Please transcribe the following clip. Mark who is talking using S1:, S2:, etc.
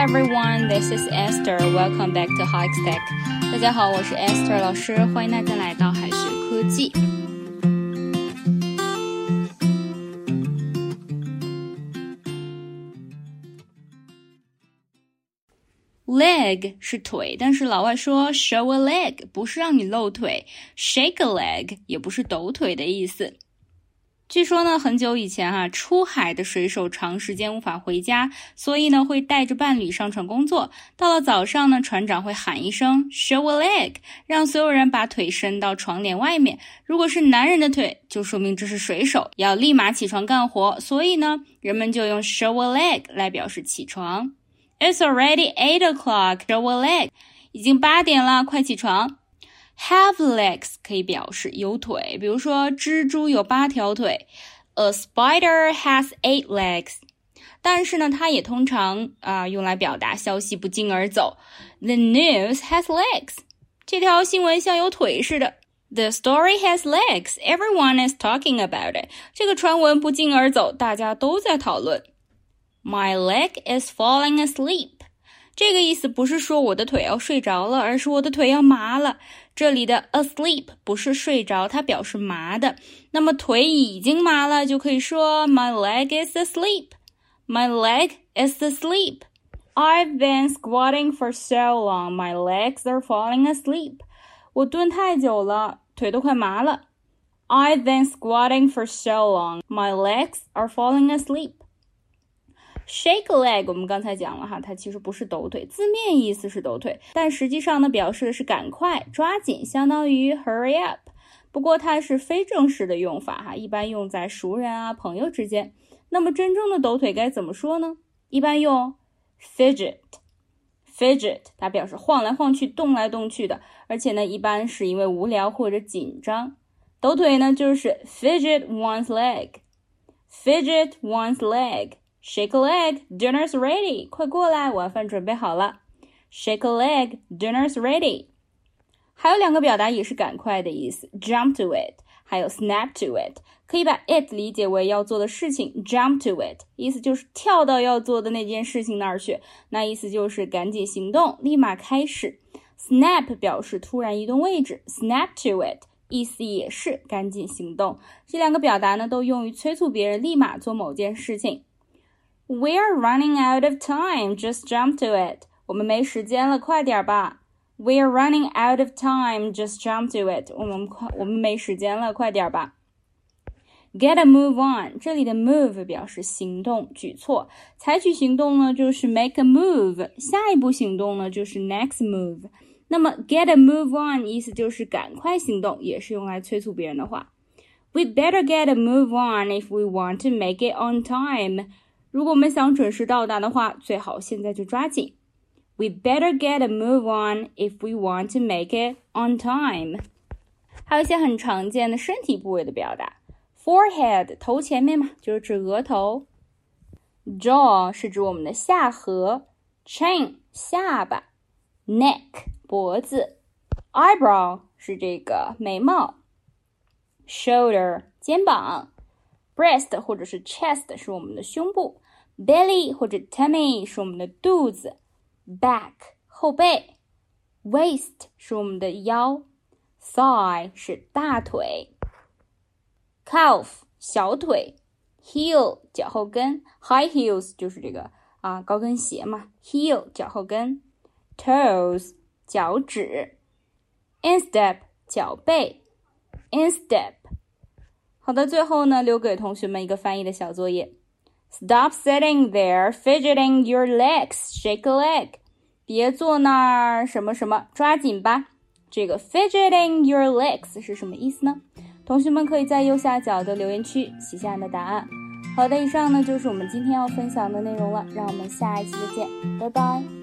S1: everyone, this is Esther. Welcome back to Hikes Tech. 大家好，我是 Esther 老师，欢迎大家来到海学科技。Leg 是腿，但是老外说 show a leg 不是让你露腿，shake a leg 也不是抖腿的意思。 据说呢，很久以前哈，出海的水手长时间无法回家，所以呢会带着伴侣上船工作。到了早上呢，船长会喊一声 “show a leg”，让所有人把腿伸到床帘外面。如果是男人的腿，就说明这是水手，要立马起床干活。所以呢，人们就用 “show a leg” 来表示起床。It's already eight o'clock. Show a leg，已经八点了，快起床。Have legs 可以表示有腿，比如说蜘蛛有八条腿，A spider has eight legs。但是呢，它也通常啊、呃、用来表达消息不胫而走。The news has legs。这条新闻像有腿似的。The story has legs. Everyone is talking about it. 这个传闻不胫而走，大家都在讨论。My leg is falling asleep. 这个意思不是说我的腿要睡着了，而是我的腿要麻了。这里的 asleep 不是睡着，它表示麻的。那么腿已经麻了，就可以说 My leg is asleep. My leg is asleep. I've been squatting for so long, my legs are falling asleep. 我蹲太久了，腿都快麻了。I've been squatting for so long, my legs are falling asleep. Shake a leg，我们刚才讲了哈，它其实不是抖腿，字面意思是抖腿，但实际上呢，表示的是赶快、抓紧，相当于 hurry up。不过它是非正式的用法哈，一般用在熟人啊、朋友之间。那么真正的抖腿该怎么说呢？一般用 fidget，fidget 它表示晃来晃去、动来动去的，而且呢，一般是因为无聊或者紧张。抖腿呢，就是 fidget one's leg，fidget one's leg。Shake a leg, dinner's ready. 快过来，晚饭准备好了。Shake a leg, dinner's ready. 还有两个表达也是赶快的意思，jump to it，还有 snap to it。可以把 it 理解为要做的事情，jump to it 意思就是跳到要做的那件事情那儿去，那意思就是赶紧行动，立马开始。Snap 表示突然移动位置，snap to it 意思也是赶紧行动。这两个表达呢，都用于催促别人立马做某件事情。We're running out of time. Just jump to it. 我们没时间了，快点吧。We're running out of time. Just jump to it. 我们快，我们没时间了，快点吧。Get a move on. 这里的 move 表示行动、举措，采取行动呢就是 make a move，下一步行动呢就是 next move。那么 get a move on 意思就是赶快行动，也是用来催促别人的话。We'd better get a move on if we want to make it on time. 如果我们想准时到达的话，最好现在就抓紧。We better get a move on if we want to make it on time。还有一些很常见的身体部位的表达，forehead 头前面嘛，就是指额头；jaw 是指我们的下颌；chin 下巴；neck 脖子；eyebrow 是这个眉毛；shoulder 肩膀。breast 或者是 chest 是我们的胸部 ，belly 或者 tummy 是我们的肚子，back 后背，waist 是我们的腰，thigh 是大腿，calf 小腿，heel 脚后跟，high heels 就是这个啊高跟鞋嘛，heel 脚后跟，toes 脚趾，instep 脚背，instep。好的，最后呢，留给同学们一个翻译的小作业。Stop sitting there fidgeting your legs, shake a leg。别坐那儿什么什么，抓紧吧。这个 fidgeting your legs 是什么意思呢？同学们可以在右下角的留言区写下你的答案。好的，以上呢就是我们今天要分享的内容了，让我们下一期再见，拜拜。